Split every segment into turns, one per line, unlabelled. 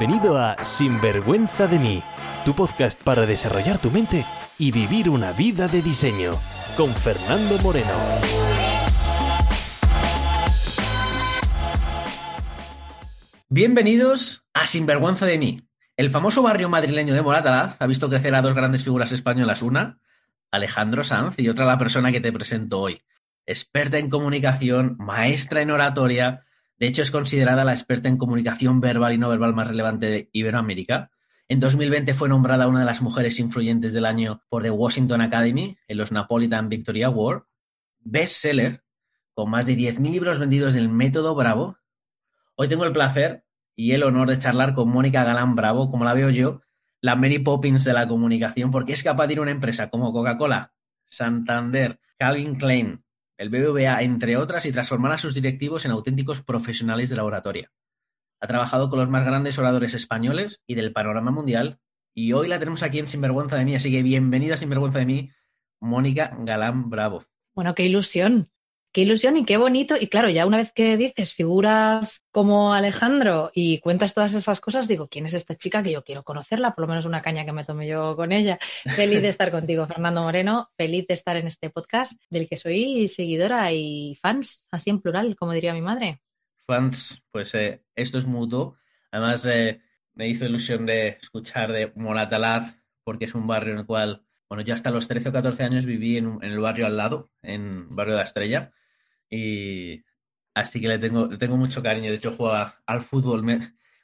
Bienvenido a Sinvergüenza de mí, tu podcast para desarrollar tu mente y vivir una vida de diseño, con Fernando Moreno.
Bienvenidos a Sinvergüenza de mí. El famoso barrio madrileño de Moratalaz ha visto crecer a dos grandes figuras españolas, una, Alejandro Sanz, y otra la persona que te presento hoy. Experta en comunicación, maestra en oratoria, de hecho, es considerada la experta en comunicación verbal y no verbal más relevante de Iberoamérica. En 2020 fue nombrada una de las mujeres influyentes del año por The Washington Academy en los Napolitan Victory Award. Bestseller, con más de 10.000 libros vendidos del método Bravo. Hoy tengo el placer y el honor de charlar con Mónica Galán Bravo, como la veo yo, la Mary Poppins de la comunicación, porque es capaz de ir a una empresa como Coca-Cola, Santander, Calvin Klein, el BBVA, entre otras, y transformar a sus directivos en auténticos profesionales de la oratoria. Ha trabajado con los más grandes oradores españoles y del panorama mundial, y hoy la tenemos aquí en Sinvergüenza de mí, así que bienvenida Sinvergüenza de mí, Mónica Galán Bravo.
Bueno, qué ilusión. Qué ilusión y qué bonito. Y claro, ya una vez que dices figuras como Alejandro y cuentas todas esas cosas, digo, ¿quién es esta chica que yo quiero conocerla? Por lo menos una caña que me tome yo con ella. Feliz de estar contigo, Fernando Moreno. Feliz de estar en este podcast del que soy seguidora y fans, así en plural, como diría mi madre.
Fans, pues eh, esto es mutuo. Además, eh, me hizo ilusión de escuchar de Moratalaz, porque es un barrio en el cual bueno, yo hasta los 13 o 14 años viví en, en, el barrio al lado, en el barrio de la Estrella, y así que le tengo, le tengo mucho cariño. De hecho, jugaba al fútbol.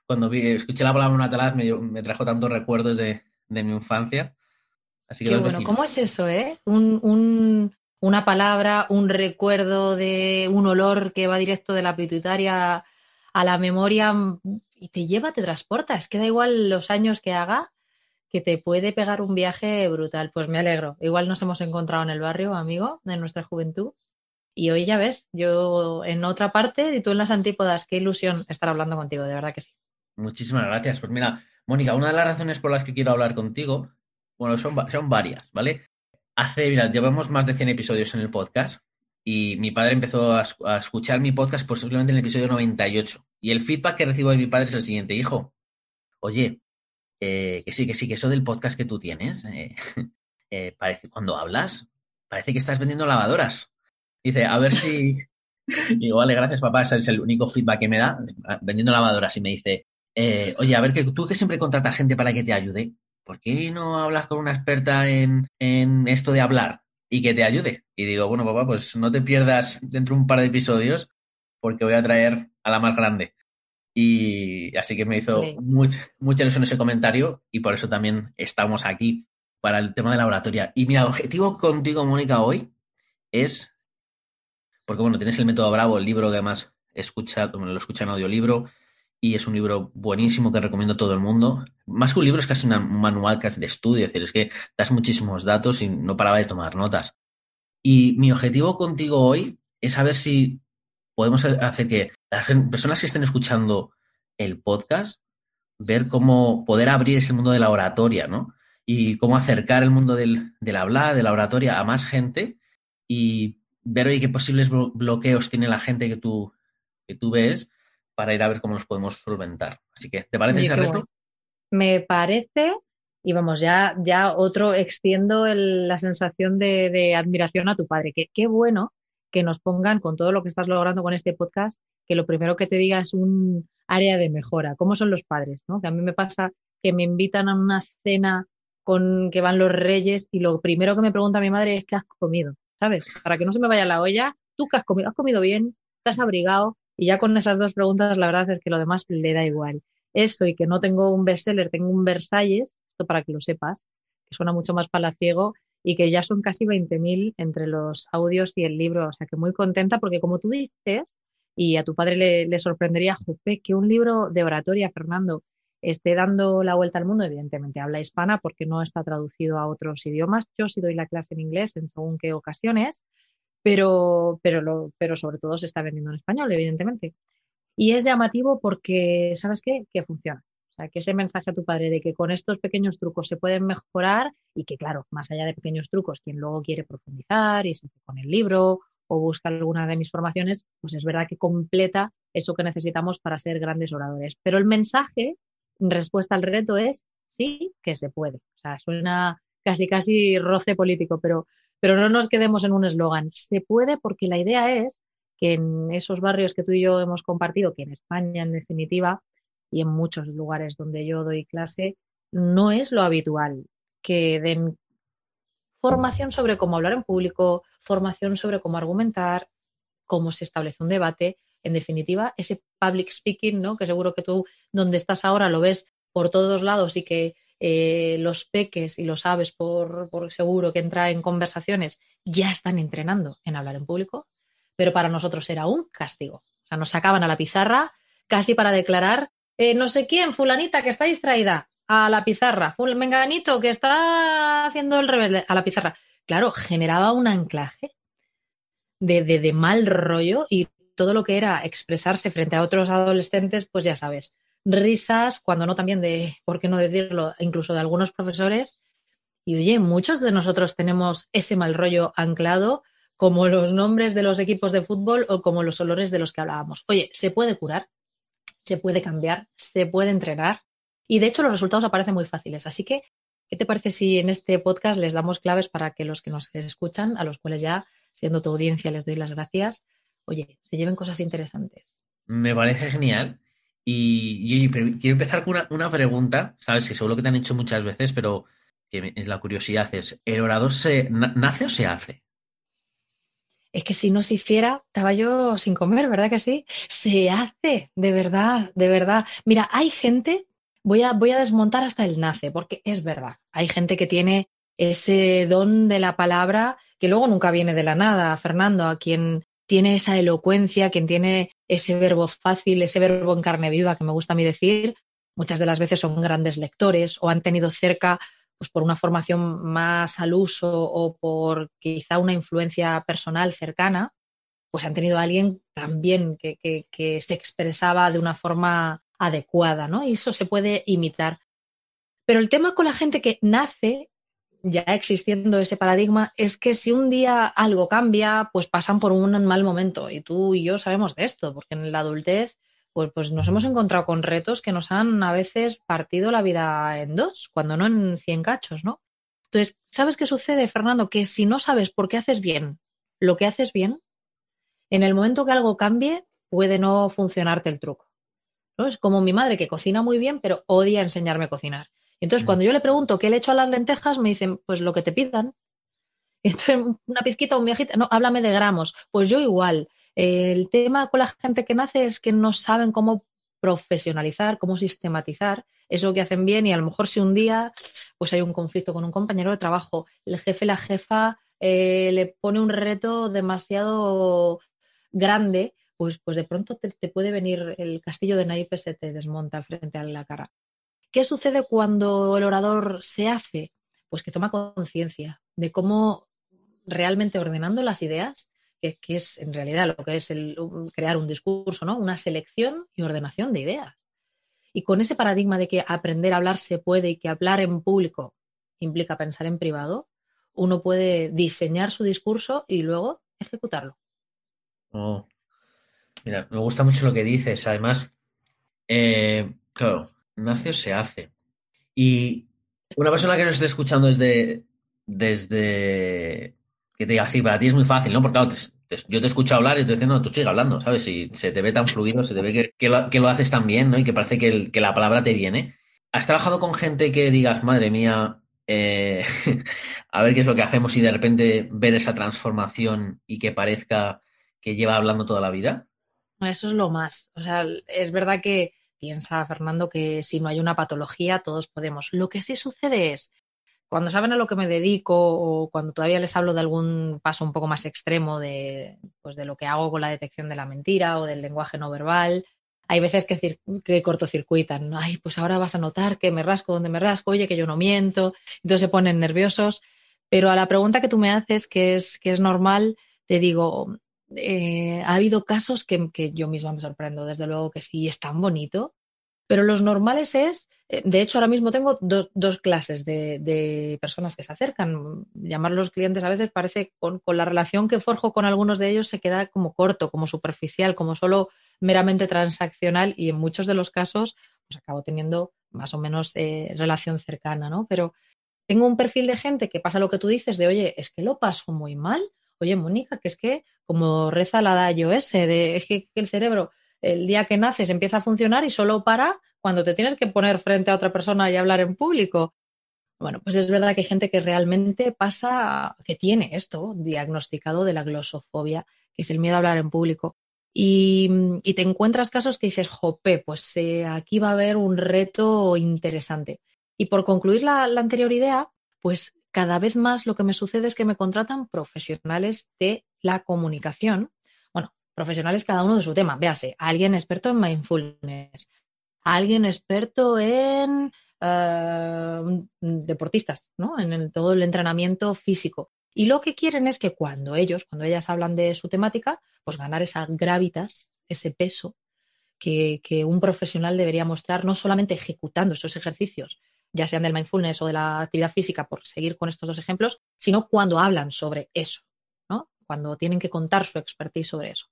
cuando vi, escuché la palabra Monatalaz me, me trajo tantos recuerdos de, de mi infancia. Así que
Qué bueno, ¿cómo es eso, eh? Un, un, una palabra, un recuerdo de un olor que va directo de la pituitaria a la memoria y te lleva, te transporta. Es que da igual los años que haga, que te puede pegar un viaje brutal. Pues me alegro. Igual nos hemos encontrado en el barrio, amigo, de nuestra juventud. Y hoy ya ves, yo en otra parte y tú en las antípodas. Qué ilusión estar hablando contigo, de verdad que sí.
Muchísimas gracias. Pues mira, Mónica, una de las razones por las que quiero hablar contigo, bueno, son, son varias, ¿vale? Hace, mira, llevamos más de 100 episodios en el podcast y mi padre empezó a, a escuchar mi podcast posiblemente en el episodio 98. Y el feedback que recibo de mi padre es el siguiente, hijo, oye, eh, que sí, que sí, que eso del podcast que tú tienes, eh, eh, parece, cuando hablas, parece que estás vendiendo lavadoras. Dice, a ver si. Digo, vale, gracias, papá, ese es el único feedback que me da, vendiendo lavadoras. Y me dice, oye, a ver, que tú que siempre contratas gente para que te ayude, ¿por qué no hablas con una experta en, en esto de hablar y que te ayude? Y digo, bueno, papá, pues no te pierdas dentro de un par de episodios, porque voy a traer a la más grande. Y así que me hizo sí. mucha, mucha ilusión ese comentario y por eso también estamos aquí para el tema de la oratoria. Y mira, el objetivo contigo, Mónica, hoy es, porque bueno, tienes el método Bravo, el libro que además escucha, lo escucha en audiolibro y es un libro buenísimo que recomiendo a todo el mundo. Más que un libro es casi una, un manual casi de estudio, es decir, es que das muchísimos datos y no paraba de tomar notas. Y mi objetivo contigo hoy es saber si podemos hacer que las personas que estén escuchando el podcast, ver cómo poder abrir ese mundo de la oratoria, ¿no? Y cómo acercar el mundo del, del hablar, de la oratoria a más gente y ver hoy qué posibles bloqueos tiene la gente que tú, que tú ves para ir a ver cómo los podemos solventar. Así que, ¿te parece
Oye,
ese reto?
bueno. Me parece, y vamos, ya, ya otro, extiendo el- la sensación de, de admiración a tu padre, que qué bueno que nos pongan con todo lo que estás logrando con este podcast, que lo primero que te diga es un área de mejora. ¿Cómo son los padres? ¿no? Que a mí me pasa que me invitan a una cena con que van los reyes y lo primero que me pregunta mi madre es qué has comido, ¿sabes? Para que no se me vaya la olla, ¿tú qué has comido? ¿Has comido bien? ¿Te has abrigado? Y ya con esas dos preguntas la verdad es que lo demás le da igual. Eso y que no tengo un bestseller, tengo un Versalles, esto para que lo sepas, que suena mucho más palaciego y que ya son casi 20.000 entre los audios y el libro. O sea que muy contenta porque como tú dices, y a tu padre le, sorprendería, jope, que un libro de oratoria, Fernando, esté dando la vuelta al mundo, evidentemente habla hispana porque no está traducido a otros idiomas. Yo sí doy la clase en inglés en según qué ocasiones, pero, pero, lo, pero sobre todo se está vendiendo en español, evidentemente. Y es llamativo porque, ¿sabes qué? Que funciona. O sea, que ese mensaje a tu padre de que con estos pequeños trucos se pueden mejorar y que, claro, más allá de pequeños trucos, quien luego quiere profundizar y se con el libro o busca alguna de mis formaciones, pues es verdad que completa eso que necesitamos para ser grandes oradores. Pero el mensaje respuesta al reto es sí que se puede. O sea, suena casi casi roce político, pero, pero no nos quedemos en un eslogan. Se puede porque la idea es que en esos barrios que tú y yo hemos compartido, que en España en definitiva y en muchos lugares donde yo doy clase, no es lo habitual que den formación sobre cómo hablar en público, formación sobre cómo argumentar, cómo se establece un debate. En definitiva, ese public speaking, ¿no? Que seguro que tú donde estás ahora lo ves por todos lados y que eh, los peques y los sabes por, por seguro que entra en conversaciones ya están entrenando en hablar en público, pero para nosotros era un castigo. O sea, nos sacaban a la pizarra casi para declarar eh, no sé quién, fulanita que está distraída, a la pizarra, menganito que está haciendo el rebelde, a la pizarra. Claro, generaba un anclaje de, de, de mal rollo y todo lo que era expresarse frente a otros adolescentes, pues ya sabes, risas, cuando no también de, ¿por qué no decirlo?, incluso de algunos profesores. Y oye, muchos de nosotros tenemos ese mal rollo anclado, como los nombres de los equipos de fútbol o como los olores de los que hablábamos. Oye, se puede curar, se puede cambiar, se puede entrenar y de hecho los resultados aparecen muy fáciles. Así que, ¿qué te parece si en este podcast les damos claves para que los que nos escuchan, a los cuales ya, siendo tu audiencia, les doy las gracias, oye, se lleven cosas interesantes?
Me parece genial. Y, quiero empezar con una, pregunta, ¿sabes? Que seguro que te han hecho muchas veces, pero que la curiosidad es, ¿el orador se nace o se hace?
Es que si no se hiciera, estaba yo sin comer, ¿verdad que sí? Se hace, de verdad, de verdad. Mira, hay gente, voy a, voy a desmontar hasta el nace, porque es verdad, hay gente que tiene ese don de la palabra que luego nunca viene de la nada, Fernando, a quien tiene esa elocuencia, quien tiene ese verbo fácil, ese verbo en carne viva que me gusta a mí decir, muchas de las veces son grandes lectores o han tenido cerca, pues por una formación más al uso o por quizá una influencia personal cercana, pues han tenido a alguien también que, que, que se expresaba de una forma adecuada, ¿no? Y eso se puede imitar. Pero el tema con la gente que nace ya existiendo ese paradigma, es que si un día algo cambia, pues pasan por un mal momento. Y tú y yo sabemos de esto, porque en la adultez, pues, pues nos hemos encontrado con retos que nos han a veces partido la vida en dos, cuando no en cien cachos, ¿no? Entonces, ¿sabes qué sucede, Fernando? Que si no sabes por qué haces bien lo que haces bien, en el momento que algo cambie, puede no funcionarte el truco. ¿no? Es como mi madre que cocina muy bien, pero odia enseñarme a cocinar. Entonces, cuando yo le pregunto qué le echo a las lentejas, me dicen, pues lo que te pidan. Entonces, una pizquita, un viejita, no, háblame de gramos. Pues yo igual. El tema con la gente que nace es que no saben cómo profesionalizar, cómo sistematizar eso que hacen bien y a lo mejor si un día pues hay un conflicto con un compañero de trabajo, el jefe, la jefa eh, le pone un reto demasiado grande, pues, pues de pronto te, puede venir el castillo de naipes se te desmonta frente a la cara. ¿Qué sucede cuando el orador se hace? Pues que toma conciencia de cómo realmente ordenando las ideas, que, es en realidad lo que es el, crear un discurso, ¿no? Una selección y ordenación de ideas. Y con ese paradigma de que aprender a hablar se puede y que hablar en público implica pensar en privado, uno puede diseñar su discurso y luego ejecutarlo.
Oh. Mira, me gusta mucho lo que dices. Además, eh, claro, nace o se hace. Y una persona que nos esté escuchando desde, desde que te diga, sí, para ti es muy fácil, ¿no? Porque claro, yo te escucho hablar y te diciendo, no, tú sigue hablando, ¿sabes? Y se te ve tan fluido, se te ve que, lo, haces tan bien, ¿no? Y que parece que, la palabra te viene. ¿Has trabajado con gente que digas, madre mía, eh, a ver qué es lo que hacemos y de repente ver esa transformación y que parezca que lleva hablando toda la vida?
Eso es lo más. O sea, es verdad que piensa Fernando que si no hay una patología todos podemos. Lo que sí sucede es, cuando saben a lo que me dedico o cuando todavía les hablo de algún paso un poco más extremo de, pues de lo que hago con la detección de la mentira o del lenguaje no verbal, hay veces que, que cortocircuitan. Ay, pues ahora vas a notar que me rasco donde me rasco, oye, que yo no miento. Entonces se ponen nerviosos. Pero a la pregunta que tú me haces, que es, que es normal, te digo, eh, ha habido casos que, que, yo misma me sorprendo, desde luego que sí, es tan bonito, pero los normales es, eh, de hecho ahora mismo tengo dos, dos clases de, personas que se acercan. Llamarlos clientes a veces parece con, con, la relación que forjo con algunos de ellos se queda como corto, como superficial, como solo meramente transaccional y en muchos de los casos pues acabo teniendo más o menos eh, relación cercana, ¿no? Pero tengo un perfil de gente que pasa lo que tú dices de, oye, es que lo paso muy mal. Oye, Mónica, que es que como reza la da iOS, de, es que el cerebro el día que naces empieza a funcionar y solo para cuando te tienes que poner frente a otra persona y hablar en público. Bueno, pues es verdad que hay gente que realmente pasa, que tiene esto diagnosticado de la glosofobia, que es el miedo a hablar en público. Y, te encuentras casos que dices, jope, pues eh, aquí va a haber un reto interesante. Y por concluir la, anterior idea, pues cada vez más lo que me sucede es que me contratan profesionales de la comunicación. Profesionales cada uno de su tema. Véase, alguien experto en mindfulness, alguien experto en eh, deportistas, ¿no? En todo el entrenamiento físico. Y lo que quieren es que cuando ellos, cuando ellas hablan de su temática, pues ganar esa gravitas, ese peso que, un profesional debería mostrar, no solamente ejecutando esos ejercicios, ya sean del mindfulness o de la actividad física, por seguir con estos dos ejemplos, sino cuando hablan sobre eso, ¿no? Cuando tienen que contar su expertise sobre eso.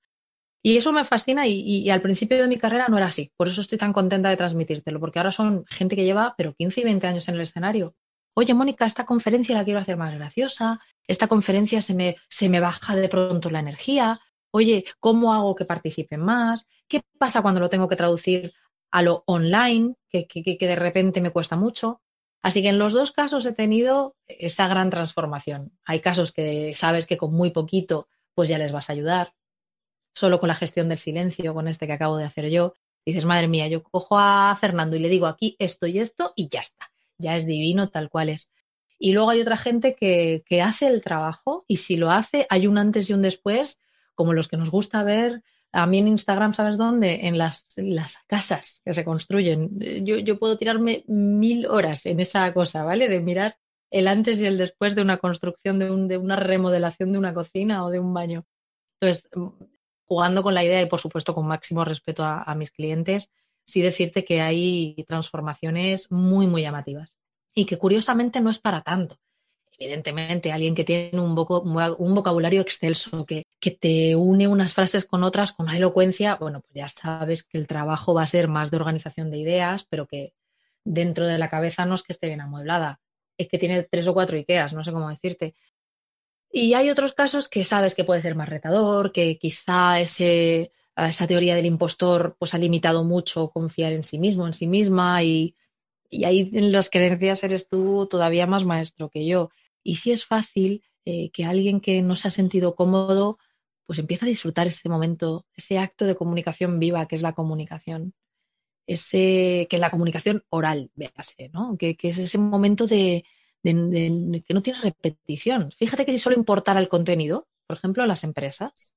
Y eso me fascina y, al principio de mi carrera no era así. Por eso estoy tan contenta de transmitírtelo, porque ahora son gente que lleva, pero 15 y 20 años en el escenario. Oye, Mónica, esta conferencia la quiero hacer más graciosa, esta conferencia se me, se me baja de pronto la energía. Oye, ¿cómo hago que participen más? ¿Qué pasa cuando lo tengo que traducir a lo online, que, que, que de repente me cuesta mucho? Así que en los dos casos he tenido esa gran transformación. Hay casos que sabes que con muy poquito pues ya les vas a ayudar solo con la gestión del silencio, con este que acabo de hacer yo, dices, madre mía, yo cojo a Fernando y le digo aquí esto y esto y ya está, ya es divino tal cual es. Y luego hay otra gente que, hace el trabajo y si lo hace hay un antes y un después, como los que nos gusta ver a mí en Instagram, ¿sabes dónde? En las, las casas que se construyen. Yo, yo, puedo tirarme mil horas en esa cosa, ¿vale? De mirar el antes y el después de una construcción, de, un, de una remodelación de una cocina o de un baño. Entonces, jugando con la idea y por supuesto con máximo respeto a, mis clientes, sí decirte que hay transformaciones muy, muy llamativas y que curiosamente no es para tanto. Evidentemente, alguien que tiene un, vocabulario excelso, que, que, te une unas frases con otras con una elocuencia, bueno, pues ya sabes que el trabajo va a ser más de organización de ideas, pero que dentro de la cabeza no es que esté bien amueblada, es que tiene tres o cuatro Ikeas, no sé cómo decirte. Y hay otros casos que sabes que puede ser más retador, que quizá ese, esa teoría del impostor pues ha limitado mucho confiar en sí mismo, en sí misma y, y ahí en las creencias eres tú todavía más maestro que yo. Y sí es fácil eh, que alguien que no se ha sentido cómodo pues empiece a disfrutar ese momento, ese acto de comunicación viva que es la comunicación. Ese, que es la comunicación oral, véase, ¿no? que es ese momento de, que no tiene repetición. Fíjate que si solo importara el contenido, por ejemplo, a las empresas,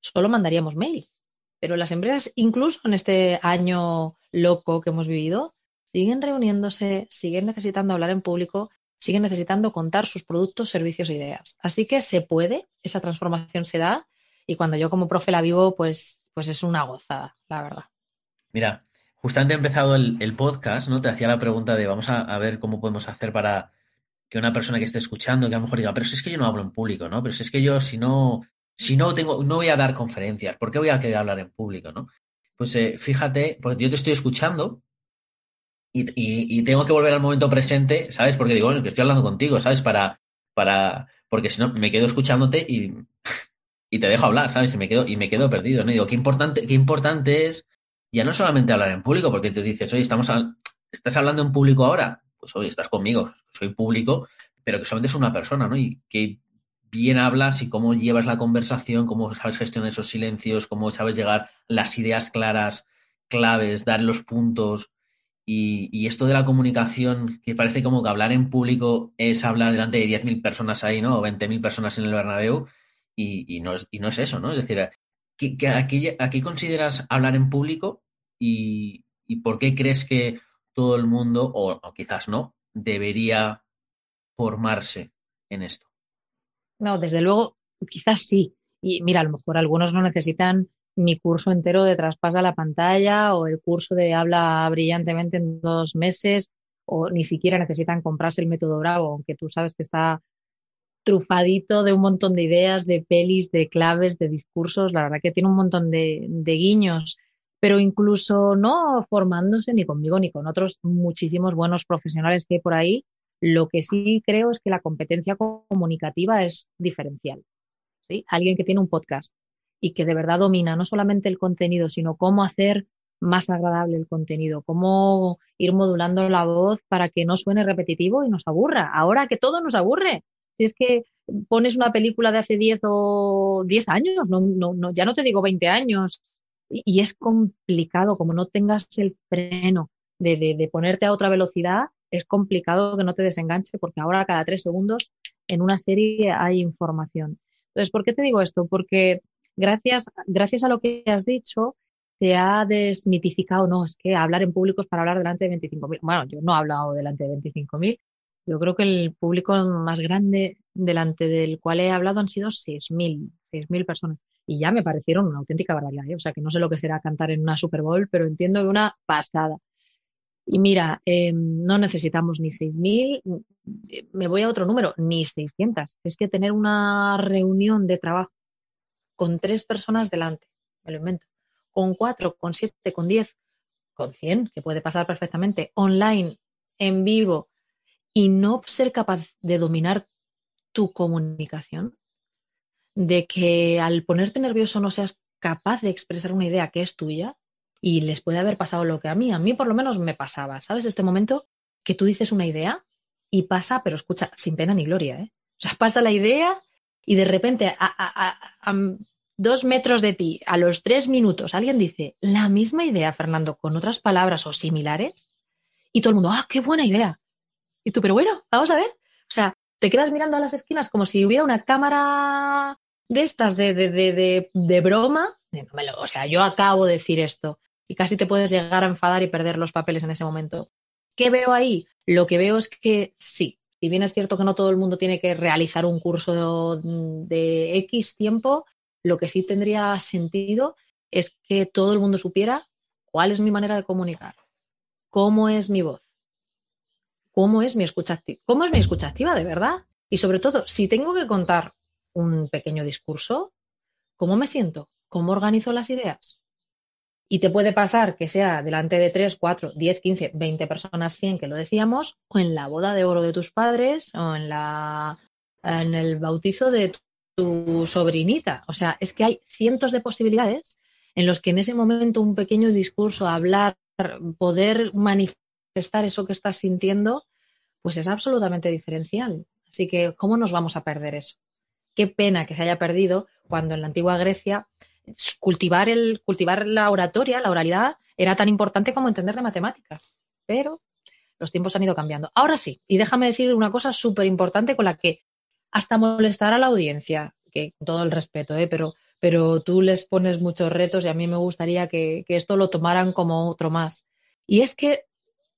solo mandaríamos mails. Pero las empresas, incluso en este año loco que hemos vivido, siguen reuniéndose, siguen necesitando hablar en público, siguen necesitando contar sus productos, servicios e ideas. Así que se puede, esa transformación se da y cuando yo como profe la vivo, pues, pues es una gozada, la verdad.
Mira, justamente he empezado el, podcast, ¿no? Te hacía la pregunta de vamos a ver cómo podemos hacer para que una persona que esté escuchando, que a lo mejor diga, pero si es que yo no hablo en público, ¿no? Pero si es que yo, si no, si no tengo, no voy a dar conferencias, ¿por qué voy a querer hablar en público, ¿no? Pues eh, fíjate, porque yo te estoy escuchando y, tengo que volver al momento presente, ¿sabes? Porque digo, bueno, que estoy hablando contigo, ¿sabes? Para, para, porque si no, me quedo escuchándote y, y te dejo hablar, ¿sabes? Y me quedo, y me quedo perdido, ¿no? Y digo, qué importante, qué importante es ya no solamente hablar en público, porque te dices, oye, estamos, estás hablando en público ahora, pues oye, estás conmigo, soy público, pero que solamente es una persona, ¿no? Y que bien hablas y cómo llevas la conversación, cómo sabes gestionar esos silencios, cómo sabes llegar a las ideas claras, claves, dar los puntos. Y, esto de la comunicación, que parece como que hablar en público es hablar delante de 10.000 personas ahí, ¿no? O 20.000 personas en el Bernabéu, y, no es, y no es eso, ¿no? Es decir, ¿qué, aquí, consideras hablar en público y, y por qué crees que todo el mundo, o, quizás no, debería formarse en esto?
No, desde luego, quizás sí. Y mira, a lo mejor algunos no necesitan mi curso entero de traspasa la pantalla o el curso de habla brillantemente en dos meses o ni siquiera necesitan comprarse el método Bravo, aunque tú sabes que está trufadito de un montón de ideas, de pelis, de claves, de discursos. La verdad que tiene un montón de, guiños pero incluso no formándose ni conmigo ni con otros muchísimos buenos profesionales que hay por ahí, lo que sí creo es que la competencia comunicativa es diferencial. ¿sí? Alguien que tiene un podcast y que de verdad domina no solamente el contenido, sino cómo hacer más agradable el contenido, cómo ir modulando la voz para que no suene repetitivo y nos aburra. Ahora que todo nos aburre. Si es que pones una película de hace 10 o 10 años, no, no, ya no te digo 20 años, y, es complicado, como no tengas el freno de, de ponerte a otra velocidad, es complicado que no te desenganche porque ahora cada tres segundos en una serie hay información. Entonces, ¿por qué te digo esto? Porque gracias, gracias a lo que has dicho, se ha desmitificado, no, es que hablar en público es para hablar delante de 25.000. Bueno, yo no he hablado delante de 25.000. Yo creo que el público más grande delante del cual he hablado han sido 6.000, 6.000 personas. Y ya me parecieron una auténtica barbaridad. ¿eh? O sea, que no sé lo que será cantar en una Super Bowl, pero entiendo que una pasada. Y mira, em, no necesitamos ni 6.000, me voy a otro número, ni 600. Es que tener una reunión de trabajo con tres personas delante, me lo invento, con cuatro, con siete, con diez, con cien, que puede pasar perfectamente, online, en vivo, y no ser capaz de dominar tu comunicación, de que al ponerte nervioso no seas capaz de expresar una idea que es tuya, y les puede haber pasado lo que a mí, a mí por lo menos me pasaba, ¿sabes? Este momento que tú dices una idea y pasa, pero escucha, sin pena ni gloria, ¿eh? O sea, pasa la idea y de repente a, dos metros de ti, a los tres minutos, alguien dice la misma idea, Fernando, con otras palabras o similares y todo el mundo, ah, qué buena idea. Y tú, pero bueno, vamos a ver. O sea, te quedas mirando a las esquinas como si hubiera una cámara de estas de, de, de, de broma. o sea, yo acabo de decir esto y casi te puedes llegar a enfadar y perder los papeles en ese momento. ¿Qué veo ahí? Lo que veo es que sí, si bien es cierto que no todo el mundo tiene que realizar un curso de, X tiempo, lo que sí tendría sentido es que todo el mundo supiera cuál es mi manera de comunicar, cómo es mi voz, cómo es mi escucha activa, cómo es mi escucha activa de verdad. Y sobre todo, si tengo que contar un pequeño discurso, ¿cómo me siento? ¿Cómo organizo las ideas? Y te puede pasar que sea delante de 3, 4, 10, 15, 20 personas, 100, que lo decíamos, o en la boda de oro de tus padres, o en, la, en el bautizo de tu sobrinita. O sea, es que hay cientos de posibilidades en los que en ese momento un pequeño discurso, hablar, poder manifestar eso que estás sintiendo, pues es absolutamente diferencial. Así que, ¿cómo nos vamos a perder eso? Qué pena que se haya perdido cuando en la antigua Grecia cultivar, el, cultivar la oratoria, la oralidad, era tan importante como entender de matemáticas. Pero los tiempos han ido cambiando. Ahora sí, y déjame decir una cosa súper importante con la que hasta molestar a la audiencia, que con todo el respeto, ¿eh? pero, pero tú les pones muchos retos y a mí me gustaría que, que esto lo tomaran como otro más. Y es que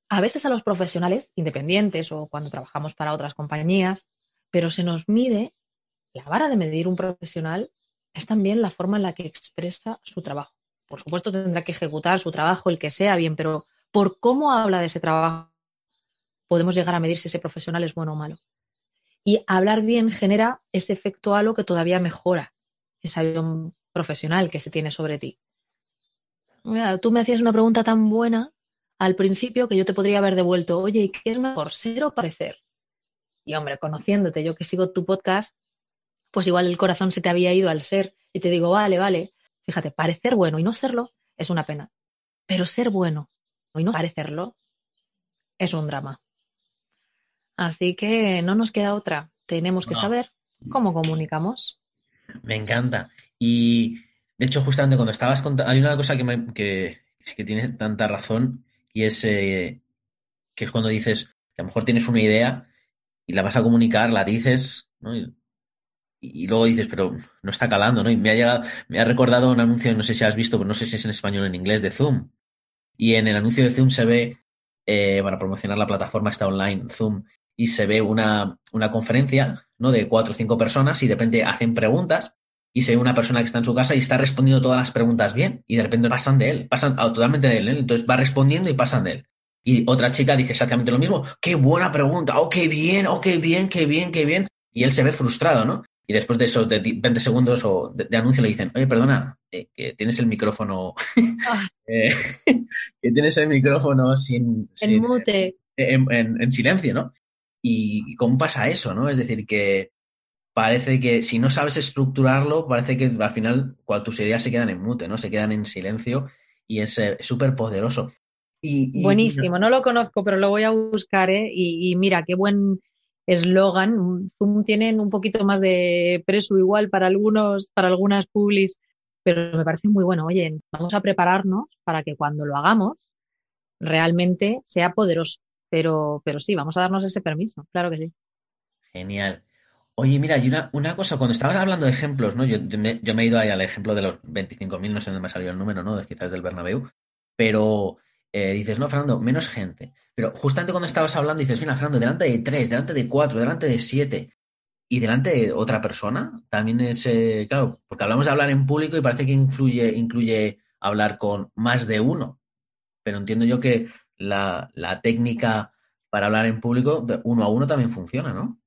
a veces a los profesionales independientes o cuando trabajamos para otras compañías, pero se nos mide la vara de medir un profesional es también la forma en la que expresa su trabajo. Por supuesto, tendrá que ejecutar su trabajo, el que sea bien, pero por cómo habla de ese trabajo, podemos llegar a medir si ese profesional es bueno o malo. Y hablar bien genera ese efecto halo que todavía mejora ese avión profesional que se tiene sobre ti. tú me hacías una pregunta tan buena al principio que yo te podría haber devuelto, oye, ¿y qué es mejor, ser o parecer? Y hombre, conociéndote, yo que sigo tu podcast, pues igual el corazón se te había ido al ser y te digo, vale, vale, fíjate, parecer bueno y no serlo es una pena, pero ser bueno y no parecerlo es un drama. Así que no nos queda otra, tenemos que saber cómo comunicamos.
Me encanta. Y de hecho, justamente cuando estabas contando, hay una cosa que, me, que, que tiene tanta razón y es eh, que es cuando dices que a lo mejor tienes una idea y la vas a comunicar, la dices, ¿no? y luego dices, pero no está calando, ¿no? Y me ha llegado, me ha recordado un anuncio, no sé si has visto, pero no sé si es en español o en inglés, de Zoom. Y en el anuncio de Zoom se ve, eh, para promocionar la plataforma está online, Zoom, y se ve una, una conferencia, ¿no? De cuatro o cinco personas y de repente hacen preguntas y se ve una persona que está en su casa y está respondiendo todas las preguntas bien y de repente pasan de él, pasan totalmente de él, ¿eh? entonces va respondiendo y pasan de él. Y otra chica dice exactamente lo mismo, qué buena pregunta, oh, qué bien, oh, qué bien, qué bien, qué bien. Y él se ve frustrado, ¿no? Y después de esos 20 segundos o de, anuncio le dicen, oye, perdona, eh, que tienes el micrófono, ah. eh, que tienes el micrófono sin...
En mute.
En, silencio, ¿no? Y, cómo pasa eso, ¿no? Es decir, que parece que si no sabes estructurarlo, parece que al final cual, tus ideas se quedan en mute, ¿no? Se quedan en silencio y es súper poderoso.
Y, Buenísimo, no lo conozco, pero lo voy a buscar, ¿eh? Y, mira, qué buen eslogan. Zoom tienen un poquito más de preso igual para algunos, para algunas publis, pero me parece muy bueno. Oye, vamos a prepararnos para que cuando lo hagamos realmente sea poderoso. Pero, pero sí, vamos a darnos ese permiso, claro que sí.
Genial. Oye, mira, y una, una cosa, cuando estabas hablando de ejemplos, ¿no? Yo, me, yo me he ido ahí al ejemplo de los 25.000, no sé dónde me ha salido el número, ¿no? Quizás del Bernabéu, pero eh, dices, no, Fernando, menos gente. Pero justamente cuando estabas hablando dices, mira, Fernando, delante de tres, delante de cuatro, delante de siete y delante de otra persona, también es, eh, claro, porque hablamos de hablar en público y parece que influye, incluye hablar con más de uno. Pero entiendo yo que la, la técnica para hablar en público, uno a uno también funciona, ¿no?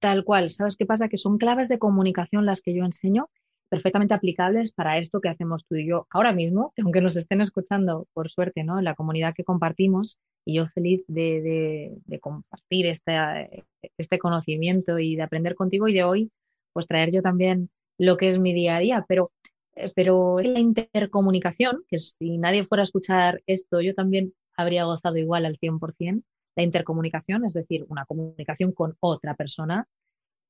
Tal cual. ¿Sabes qué pasa? Que son claves de comunicación las que yo enseño perfectamente aplicables para esto que hacemos tú y yo ahora mismo, que aunque nos estén escuchando, por suerte, ¿no? La comunidad que compartimos, y yo feliz de, compartir este, este conocimiento y de aprender contigo y de hoy, pues traer yo también lo que es mi día a día, pero, eh, pero la intercomunicación, que si nadie fuera a escuchar esto, yo también habría gozado igual al 100%, la intercomunicación, es decir, una comunicación con otra persona,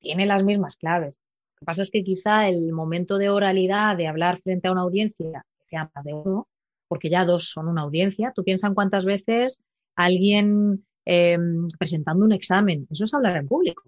tiene las mismas claves lo que pasa es que quizá el momento de oralidad, de hablar frente a una audiencia, sea más de uno, porque ya dos son una audiencia, tú piensas cuántas veces alguien em, presentando un examen, eso es hablar en público.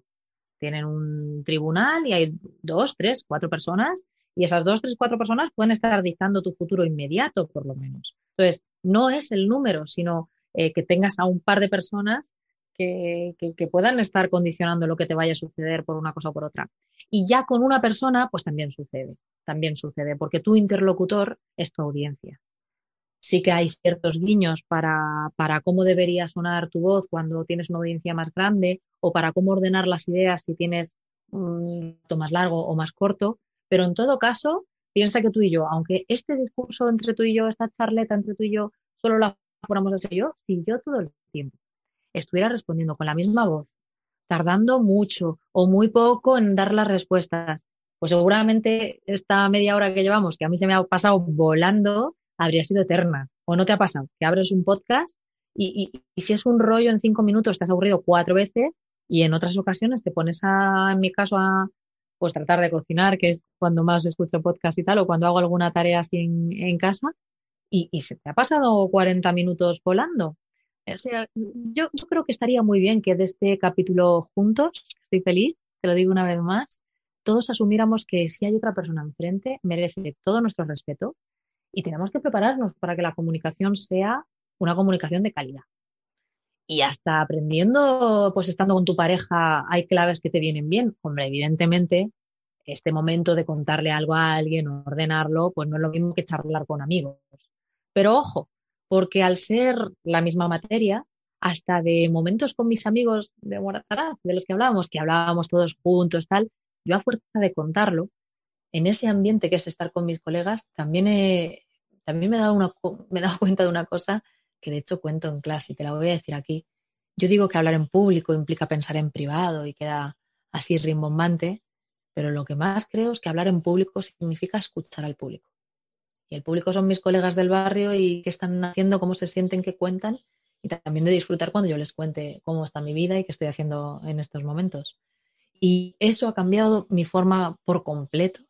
Tienen un tribunal y hay dos, tres, cuatro personas y esas dos, tres, cuatro personas pueden estar dictando tu futuro inmediato, por lo menos. Entonces, no es el número, sino eh, que tengas a un par de personas que, puedan estar condicionando lo que te vaya a suceder por una cosa o por otra. Y ya con una persona, pues también sucede, también sucede, porque tu interlocutor es tu audiencia. Sí que hay ciertos guiños para, para cómo debería sonar tu voz cuando tienes una audiencia más grande o para cómo ordenar las ideas si tienes un rato más largo o más corto, pero en todo caso, piensa que tú y yo, aunque este discurso entre tú y yo, esta charleta entre tú y yo, solo la fuéramos a yo, si yo todo el tiempo estuviera respondiendo con la misma voz, tardando mucho o muy poco en dar las respuestas, pues seguramente esta media hora que llevamos, que a mí se me ha pasado volando, habría sido eterna. ¿O no te ha pasado? Que abres un podcast y, si es un rollo en cinco minutos te has aburrido cuatro veces y en otras ocasiones te pones a, en mi caso, a pues tratar de cocinar, que es cuando más escucho podcast y tal, o cuando hago alguna tarea así en, casa, y, y, se te ha pasado 40 minutos volando. O sea, yo, creo que estaría muy bien que de este capítulo juntos, estoy feliz, te lo digo una vez más, todos asumiéramos que si hay otra persona enfrente, merece todo nuestro respeto y tenemos que prepararnos para que la comunicación sea una comunicación de calidad. Y hasta aprendiendo, pues estando con tu pareja, hay claves que te vienen bien. Hombre, evidentemente, este momento de contarle algo a alguien ordenarlo, pues no es lo mismo que charlar con amigos. Pero ojo, porque al ser la misma materia, hasta de momentos con mis amigos de Moratara, de los que hablábamos, que hablábamos todos juntos, tal, yo a fuerza de contarlo, en ese ambiente que es estar con mis colegas, también, también me, he dado me he dado cuenta de una cosa que de hecho cuento en clase y te la voy a decir aquí. Yo digo que hablar en público implica pensar en privado y queda así rimbombante, pero lo que más creo es que hablar en público significa escuchar al público. Y el público son mis colegas del barrio y qué están haciendo, cómo se sienten, qué cuentan. Y también de disfrutar cuando yo les cuente cómo está mi vida y qué estoy haciendo en estos momentos. Y eso ha cambiado mi forma por completo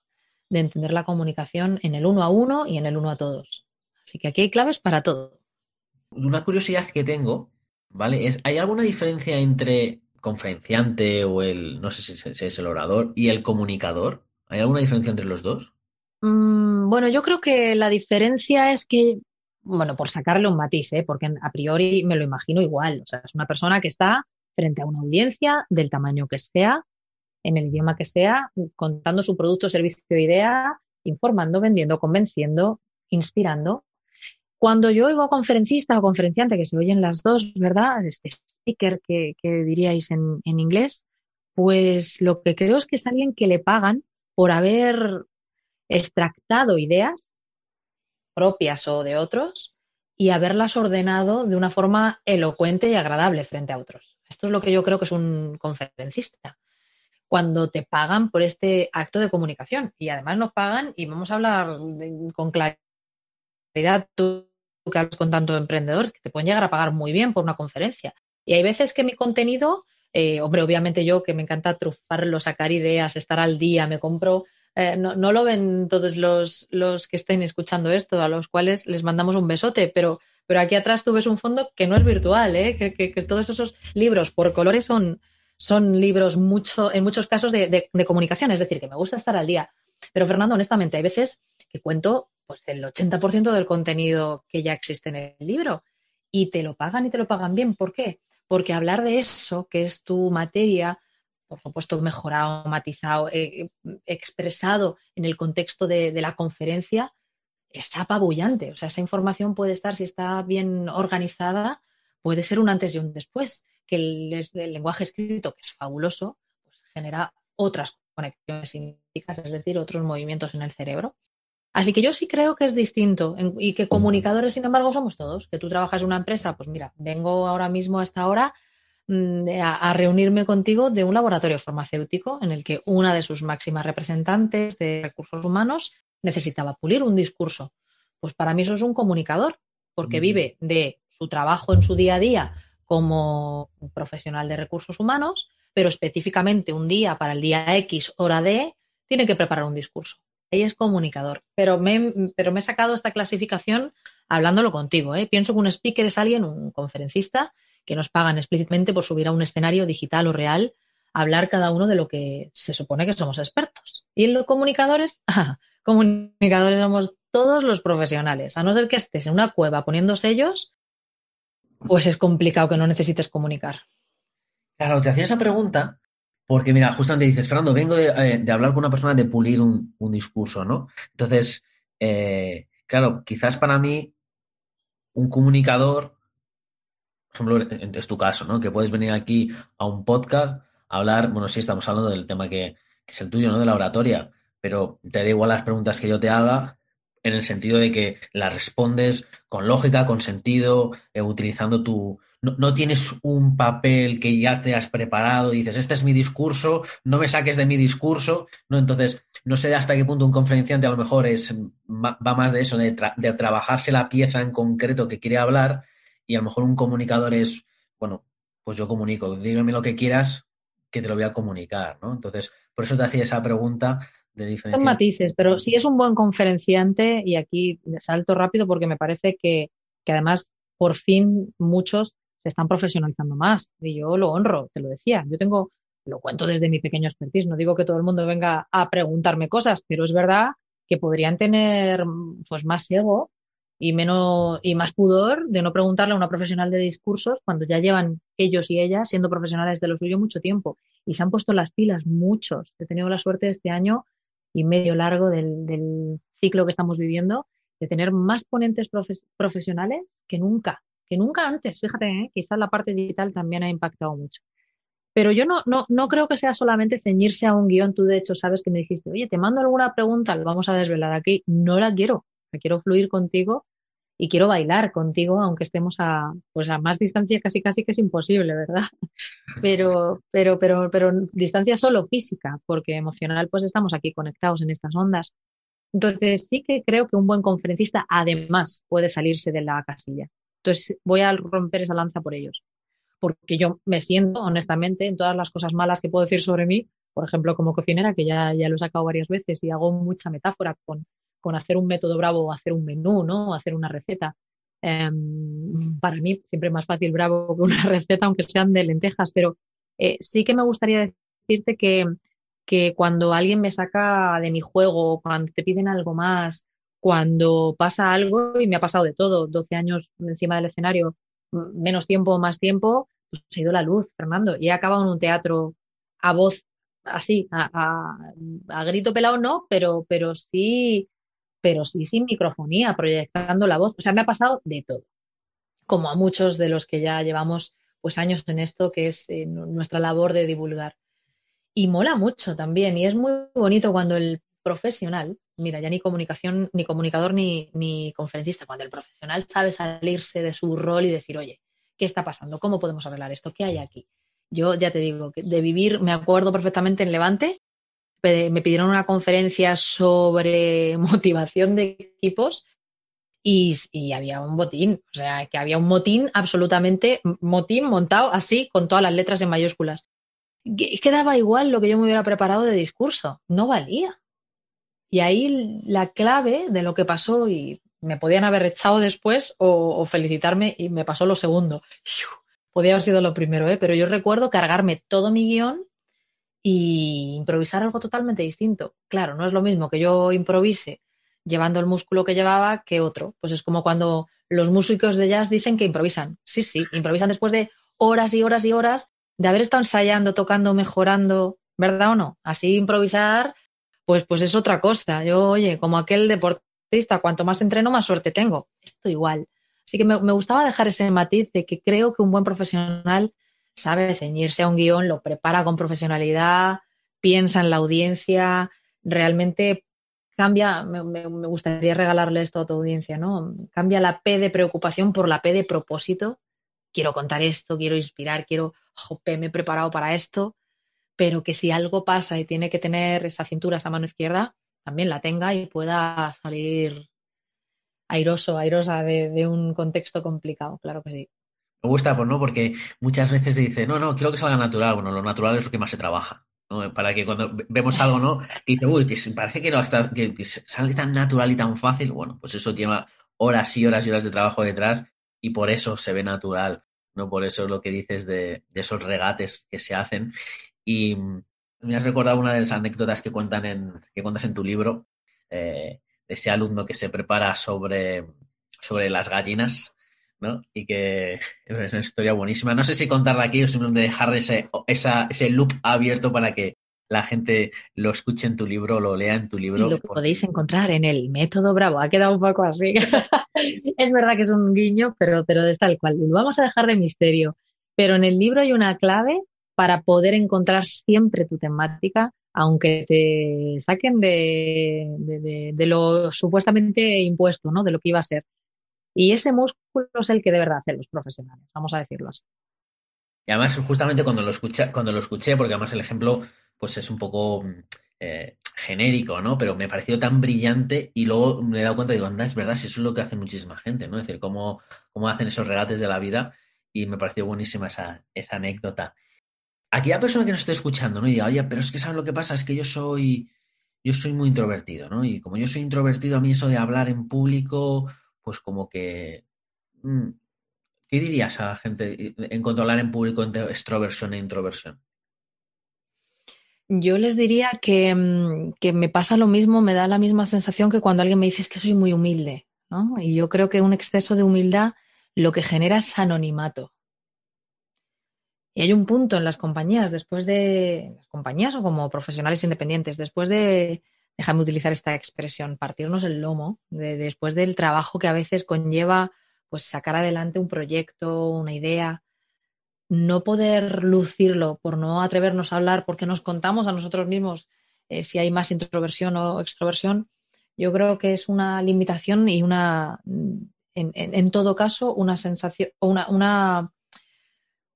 de entender la comunicación en el uno a uno y en el uno a todos. Así que aquí hay claves para todo.
Una curiosidad que tengo, ¿vale? Es, ¿hay alguna diferencia entre conferenciante o el, no sé si es el orador, y el comunicador? ¿Hay alguna diferencia entre los dos?
Mm, bueno, yo creo que la diferencia es que, bueno, por sacarle un matiz, ¿eh? porque a priori me lo imagino igual. O sea, es una persona que está frente a una audiencia del tamaño que sea, en el idioma que sea, contando su producto, servicio o idea, informando, vendiendo, convenciendo, inspirando. Cuando yo oigo conferencista o conferenciante, que se oyen las dos, ¿verdad? Este speaker que, diríais en, en inglés, Pues lo que creo es que es alguien que le pagan por haber extractado ideas propias o de otros y haberlas ordenado de una forma elocuente y agradable frente a otros. Esto es lo que yo creo que es un conferencista. Cuando te pagan por este acto de comunicación y además nos pagan y vamos a hablar con claridad, tú que hablas con tantos emprendedores que te pueden llegar a pagar muy bien por una conferencia. Y hay veces que mi contenido, eh, hombre, obviamente yo que me encanta trufarlo, sacar ideas, estar al día, me compro eh, no, lo ven todos los, los, que estén escuchando esto, a los cuales les mandamos un besote, pero, pero aquí atrás tú ves un fondo que no es virtual, ¿eh? que, todos esos libros por colores son, son libros mucho, en muchos casos de, comunicación, es decir, que me gusta estar al día. Pero Fernando, honestamente, hay veces que cuento pues, el 80% del contenido que ya existe en el libro y te lo pagan y te lo pagan bien. ¿Por qué? Porque hablar de eso, que es tu materia, por supuesto, mejorado, matizado, eh, expresado en el contexto de, la conferencia, es apabullante. O sea, esa información puede estar, si está bien organizada, puede ser un antes y un después. Que el, lenguaje escrito, que es fabuloso, pues genera otras conexiones sintéticas, es decir, otros movimientos en el cerebro. Así que yo sí creo que es distinto y que comunicadores, sin embargo, somos todos. Que tú trabajas en una empresa, pues mira, vengo ahora mismo a esta hora Mm, a, reunirme contigo de un laboratorio farmacéutico en el que una de sus máximas representantes de recursos humanos necesitaba pulir un discurso. Pues para mí eso es un comunicador, porque vive de su trabajo en su día a día como profesional de recursos humanos, pero específicamente un día para el día X, hora D, tiene que preparar un discurso. Ahí es comunicador. Pero me, pero me he sacado esta clasificación hablándolo contigo. ¿eh? Pienso que un speaker es alguien, un conferencista, que nos pagan explícitamente por subir a un escenario digital o real a hablar cada uno de lo que se supone que somos expertos. Y los comunicadores, comunicadores somos todos los profesionales. A no ser que estés en una cueva poniendo sellos, pues es complicado que no necesites comunicar.
Claro, te hacía esa pregunta porque, mira, justamente dices, Fernando, vengo de, eh, hablar con una persona de pulir un, discurso, ¿no? Entonces, eh, claro, quizás para mí un comunicador ejemplo, es tu caso, ¿no? Que puedes venir aquí a un podcast a hablar, bueno, sí, estamos hablando del tema que, es el tuyo, ¿no? De la oratoria, pero te da igual las preguntas que yo te haga en el sentido de que las respondes con lógica, con sentido, eh, utilizando tu... No, tienes un papel que ya te has preparado dices, este es mi discurso, no me saques de mi discurso, ¿no? Entonces, no sé hasta qué punto un conferenciante a lo mejor es, va más de eso, de, de trabajarse la pieza en concreto que quiere hablar y a lo mejor un comunicador es, bueno, pues yo comunico, dígame lo que quieras, que te lo voy a comunicar, ¿no? Entonces, por eso te hacía esa pregunta de diferencia.
Son matices, pero si es un buen conferenciante, y aquí salto rápido porque me parece que, que además por fin muchos se están profesionalizando más. Y yo lo honro, te lo decía. Yo tengo, lo cuento desde mi pequeño expertise, no digo que todo el mundo venga a preguntarme cosas, pero es verdad que podrían tener pues más ego y menos y más pudor de no preguntarle a una profesional de discursos cuando ya llevan ellos y ellas siendo profesionales de lo suyo mucho tiempo y se han puesto las pilas muchos. He tenido la suerte este año y medio largo del, ciclo que estamos viviendo de tener más ponentes profesionales que nunca, que nunca antes. Fíjate, ¿eh? quizás la parte digital también ha impactado mucho. Pero yo no, no, no creo que sea solamente ceñirse a un guion. Tú, de hecho, sabes que me dijiste, oye, te mando alguna pregunta, lo vamos a desvelar aquí. No la quiero quiero fluir contigo y quiero bailar contigo, aunque estemos a, pues a más distancia casi casi que es imposible, ¿verdad? Pero, pero, pero, pero distancia solo física, porque emocional pues estamos aquí conectados en estas ondas. Entonces sí que creo que un buen conferencista además puede salirse de la casilla. Entonces voy a romper esa lanza por ellos, porque yo me siento honestamente en todas las cosas malas que puedo decir sobre mí, por ejemplo como cocinera, que ya, ya lo he sacado varias veces y hago mucha metáfora con con hacer un método bravo o hacer un menú, ¿no? Hacer una receta. Em, para mí siempre es más fácil bravo que una receta, aunque sean de lentejas, pero eh, sí que me gustaría decirte que, que cuando alguien me saca de mi juego, cuando te piden algo más, cuando pasa algo, y me ha pasado de todo, 12 años encima del escenario, menos tiempo, más tiempo, pues ha ido la luz, Fernando, y he acabado en un teatro a voz así, a, a grito pelado no, pero, pero sí pero sí sin microfonía, proyectando la voz. O sea, me ha pasado de todo, como a muchos de los que ya llevamos pues años en esto, que es eh, nuestra labor de divulgar. Y mola mucho también. Y es muy bonito cuando el profesional, mira, ya ni comunicación, ni comunicador, ni, ni conferencista, cuando el profesional sabe salirse de su rol y decir, oye, ¿qué está pasando? ¿Cómo podemos arreglar esto? ¿Qué hay aquí? Yo ya te digo, que de vivir, me acuerdo perfectamente en Levante, me pidieron una conferencia sobre motivación de equipos y, y, había un botín, o sea, que había un motín absolutamente, motín montado así, con todas las letras en mayúsculas. Que daba igual lo que yo me hubiera preparado de discurso, no valía. Y ahí la clave de lo que pasó, y me podían haber echado después o, o felicitarme, y me pasó lo segundo. Podía haber sido lo primero, ¿eh? pero yo recuerdo cargarme todo mi guion y improvisar algo totalmente distinto. Claro, no es lo mismo que yo improvise llevando el músculo que llevaba que otro. Pues es como cuando los músicos de jazz dicen que improvisan. Sí, sí, improvisan después de horas y horas y horas de haber estado ensayando, tocando, mejorando, ¿verdad o no? Así improvisar, pues, pues es otra cosa. Yo, oye, como aquel deportista, cuanto más entreno, más suerte tengo. Esto igual. Así que me, me gustaba dejar ese matiz de que creo que un buen profesional sabe ceñirse a un guion, lo prepara con profesionalidad, piensa en la audiencia, realmente cambia, me, gustaría regalarle esto a tu audiencia, ¿no? Cambia la P de preocupación por la P de propósito. Quiero contar esto, quiero inspirar, quiero, jope, me he preparado para esto, pero que si algo pasa y tiene que tener esa cintura, esa mano izquierda, también la tenga y pueda salir airoso, airosa de, de un contexto complicado, claro que sí.
Me gusta, pues no, porque muchas veces se dice, no, no, quiero que salga natural. Bueno, lo natural es lo que más se trabaja. Para que cuando vemos algo, ¿no? Que dice, uy, que parece que, no, hasta, que, sale tan natural y tan fácil. Bueno, pues eso lleva horas y horas y horas de trabajo detrás y por eso se ve natural, ¿no? Por eso es lo que dices de, esos regates que se hacen. Y me has recordado una de las anécdotas que, cuentan en, que cuentas en tu libro, eh, de ese alumno que se prepara sobre, sobre las gallinas ¿no? Y que es una historia buenísima. No sé si contarla aquí o simplemente dejar ese, ese loop abierto para que la gente lo escuche en tu libro, lo lea en tu libro.
Y lo podéis encontrar en el método Bravo. Ha quedado un poco así. es verdad que es un guiño, pero, pero es tal cual. Lo vamos a dejar de misterio. Pero en el libro hay una clave para poder encontrar siempre tu temática, aunque te saquen de, de, de lo supuestamente impuesto, ¿no? De lo que iba a ser. Y ese músculo es el que de verdad hacen los profesionales, vamos a decirlo así.
Y además, justamente cuando lo escuché, cuando lo escuché, porque además el ejemplo pues es un poco eh, genérico, ¿no? Pero me pareció tan brillante y luego me he dado cuenta y digo, anda, es verdad, si eso es lo que hace muchísima gente, ¿no? Es decir, cómo, cómo hacen esos regates de la vida y me pareció buenísima esa, esa anécdota. Aquella persona que nos esté escuchando, ¿no? Y diga, oye, pero es que ¿sabes lo que pasa? Es que yo soy, yo soy muy introvertido, ¿no? Y como yo soy introvertido, a mí eso de hablar en público pues como que... Mm, ¿Qué dirías a la gente en controlar en público entre extroversión e introversión?
Yo les diría que, mm, que, me pasa lo mismo, me da la misma sensación que cuando alguien me dice que soy muy humilde, ¿no? Y yo creo que un exceso de humildad lo que genera es anonimato. Y hay un punto en las compañías, después de las compañías o como profesionales independientes, después de, déjame utilizar esta expresión, partirnos el lomo de, después del trabajo que a veces conlleva pues sacar adelante un proyecto, una idea, no poder lucirlo por no atrevernos a hablar porque nos contamos a nosotros mismos eh, si hay más introversión o extroversión, yo creo que es una limitación y una, en, en, todo caso, una sensación, una,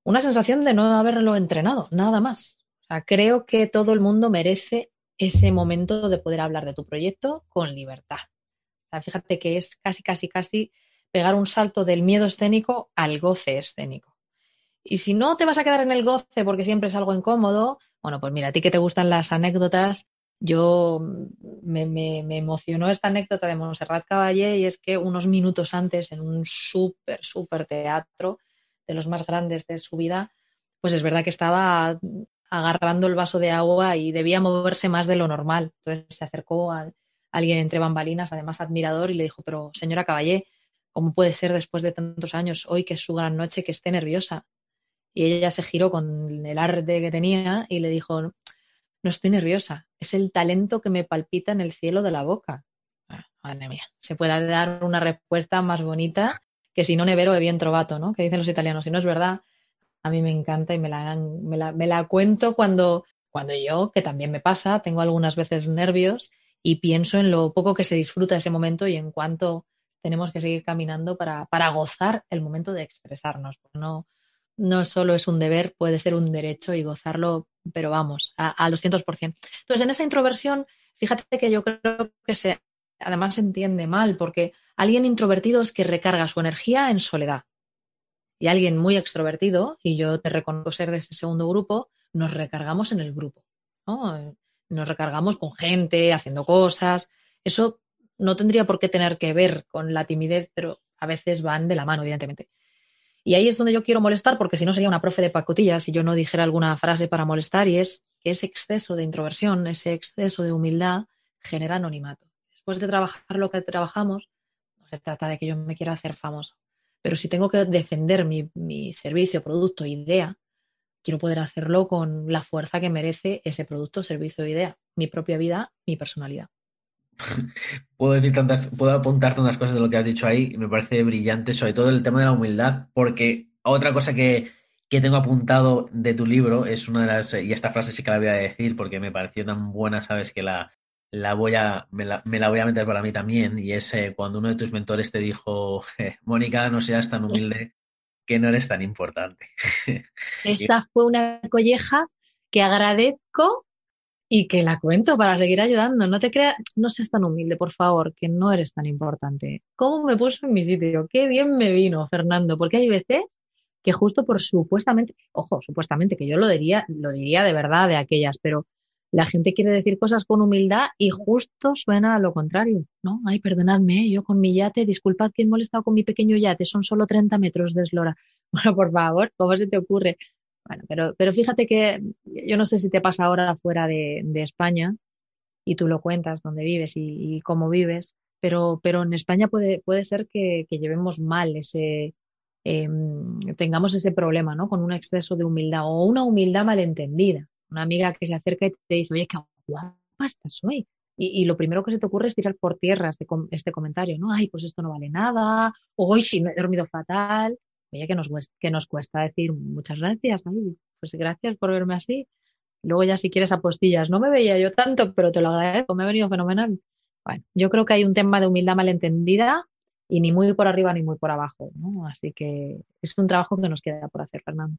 una, sensación de no haberlo entrenado, nada más. Creo que todo el mundo merece ese momento de poder hablar de tu proyecto con libertad. fíjate que es casi, casi, casi pegar un salto del miedo escénico al goce escénico. Y si no te vas a quedar en el goce porque siempre es algo incómodo, bueno, pues mira, a ti que te gustan las anécdotas, yo me, me emocionó esta anécdota de Montserrat Caballé y es que unos minutos antes en un súper, súper teatro de los más grandes de su vida, pues es verdad que estaba agarrando el vaso de agua y debía moverse más de lo normal. Entonces se acercó a alguien entre bambalinas, además admirador, y le dijo, pero señora Caballé, ¿cómo puede ser después de tantos años, hoy que es su gran noche, que esté nerviosa? Y ella se giró con el arte que tenía y le dijo, no estoy nerviosa, es el talento que me palpita en el cielo de la boca. Ah, madre mía, se puede dar una respuesta más bonita que si no nevero de bien trovato, ¿no? Que dicen los italianos. Si no es verdad, a mí me encanta y me la, me la, me la cuento cuando, Cuando yo, que también me pasa, tengo algunas veces nervios y pienso en lo poco que se disfruta ese momento y en cuánto tenemos que seguir caminando para, para gozar el momento de expresarnos. No, no solo es un deber, puede ser un derecho y gozarlo, pero vamos, a, a 200%. Entonces, en esa introversión, fíjate que yo creo que se, además se entiende mal, porque alguien introvertido es que recarga su energía en soledad. Y alguien muy extrovertido, y yo te reconozco ser de este segundo grupo, nos recargamos en el grupo. ¿no? Nos recargamos con gente, haciendo cosas. Eso no tendría por qué tener que ver con la timidez, pero a veces van de la mano, evidentemente. Y ahí es donde yo quiero molestar, porque si no sería una profe de pacotillas si yo no dijera alguna frase para molestar, y es que ese exceso de introversión, ese exceso de humildad, genera anonimato. Después de trabajar lo que trabajamos, no se trata de que yo me quiera hacer famoso. Pero si tengo que defender mi, mi servicio, producto, idea, quiero poder hacerlo con la fuerza que merece ese producto, servicio idea, mi propia vida, mi personalidad.
puedo decir tantas, puedo apuntar tantas cosas de lo que has dicho ahí, me parece brillante, sobre todo el tema de la humildad, porque otra cosa que, que tengo apuntado de tu libro es una de las, y esta frase sí que la voy a decir porque me pareció tan buena, sabes, que la, la voy a, me la, me la voy a meter para mí también, y es eh, cuando uno de tus mentores te dijo, Mónica, no seas tan humilde que no eres tan importante.
Esa fue una colleja que agradezco y que la cuento para seguir ayudando. No te creas, no seas tan humilde, por favor, que no eres tan importante. ¿Cómo me puso en mi sitio? Qué bien me vino, Fernando, porque hay veces que justo por supuestamente, ojo, supuestamente que yo lo diría, lo diría de verdad de aquellas, pero la gente quiere decir cosas con humildad y justo suena a lo contrario, ¿no? Ay, perdonadme, yo con mi yate, disculpad que he molestado con mi pequeño yate, son solo 30 metros de eslora. Bueno, por favor, ¿cómo se te ocurre? Bueno, pero, pero fíjate que yo no sé si te pasa ahora fuera de, de España y tú lo cuentas dónde vives y, y, cómo vives, pero, pero en España puede, puede ser que, que llevemos mal ese, eh, tengamos ese problema, ¿no? Con un exceso de humildad o una humildad malentendida. Una amiga que se acerca y te dice, oye, qué guapa estás hoy. Y, lo primero que se te ocurre es tirar por tierra este, este comentario, ¿no? Ay, pues esto no vale nada, hoy sí me he dormido fatal. Oye, que nos, que nos cuesta decir muchas gracias, pues gracias por verme así. Luego ya si quieres apostillas, no me veía yo tanto, pero te lo agradezco, me ha venido fenomenal. Bueno, yo creo que hay un tema de humildad malentendida y ni muy por arriba ni muy por abajo, ¿no? Así que es un trabajo que nos queda por hacer, Fernando.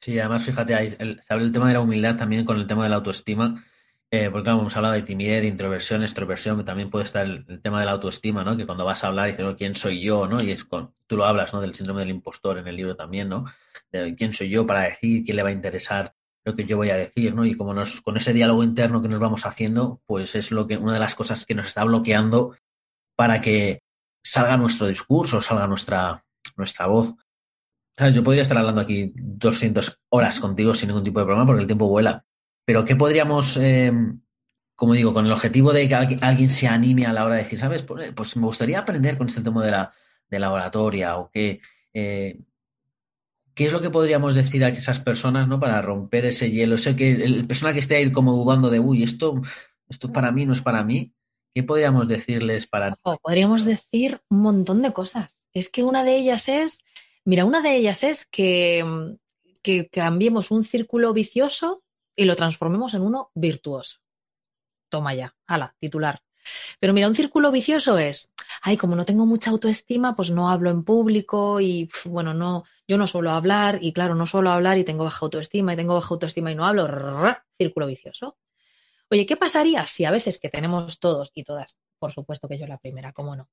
Sí, además, fíjate, ahí, se habla el tema de la humildad también con el tema de la autoestima, eh, porque claro, hemos hablado de timidez, de introversión, extroversión, también puede estar el, tema de la autoestima, ¿no? Que cuando vas a hablar dices, no, ¿quién soy yo? ¿no? Y es con, tú lo hablas, ¿no? Del síndrome del impostor en el libro también, ¿no? Quién soy yo para decir, quién le va a interesar lo que yo voy a decir, ¿no? Y como nos, con ese diálogo interno que nos vamos haciendo, pues es lo que, una de las cosas que nos está bloqueando para que salga nuestro discurso, salga nuestra, nuestra voz. ¿Sabes? Yo podría estar hablando aquí 200 horas contigo sin ningún tipo de problema porque el tiempo vuela. Pero ¿qué podríamos, eh, como digo, con el objetivo de que alguien se anime a la hora de decir, ¿sabes? Pues, pues me gustaría aprender con este tema de la, de la oratoria o qué, eh, qué es lo que podríamos decir a esas personas, ¿no? Para romper ese hielo, ese que el persona que esté ahí como dudando de, uy, esto, esto es para mí, no es para mí. ¿Qué podríamos decirles para...?
Podríamos decir un montón de cosas. Es que una de ellas es, mira, una de ellas es que, cambiemos un círculo vicioso y lo transformemos en uno virtuoso. Toma ya, ala, titular. Pero mira, un círculo vicioso es, ay, como no tengo mucha autoestima, pues no hablo en público y bueno, no, yo no suelo hablar y claro, no suelo hablar y tengo baja autoestima y tengo baja autoestima y no hablo, círculo vicioso. Oye, ¿qué pasaría si a veces que tenemos todos y todas, por supuesto que yo la primera, cómo no,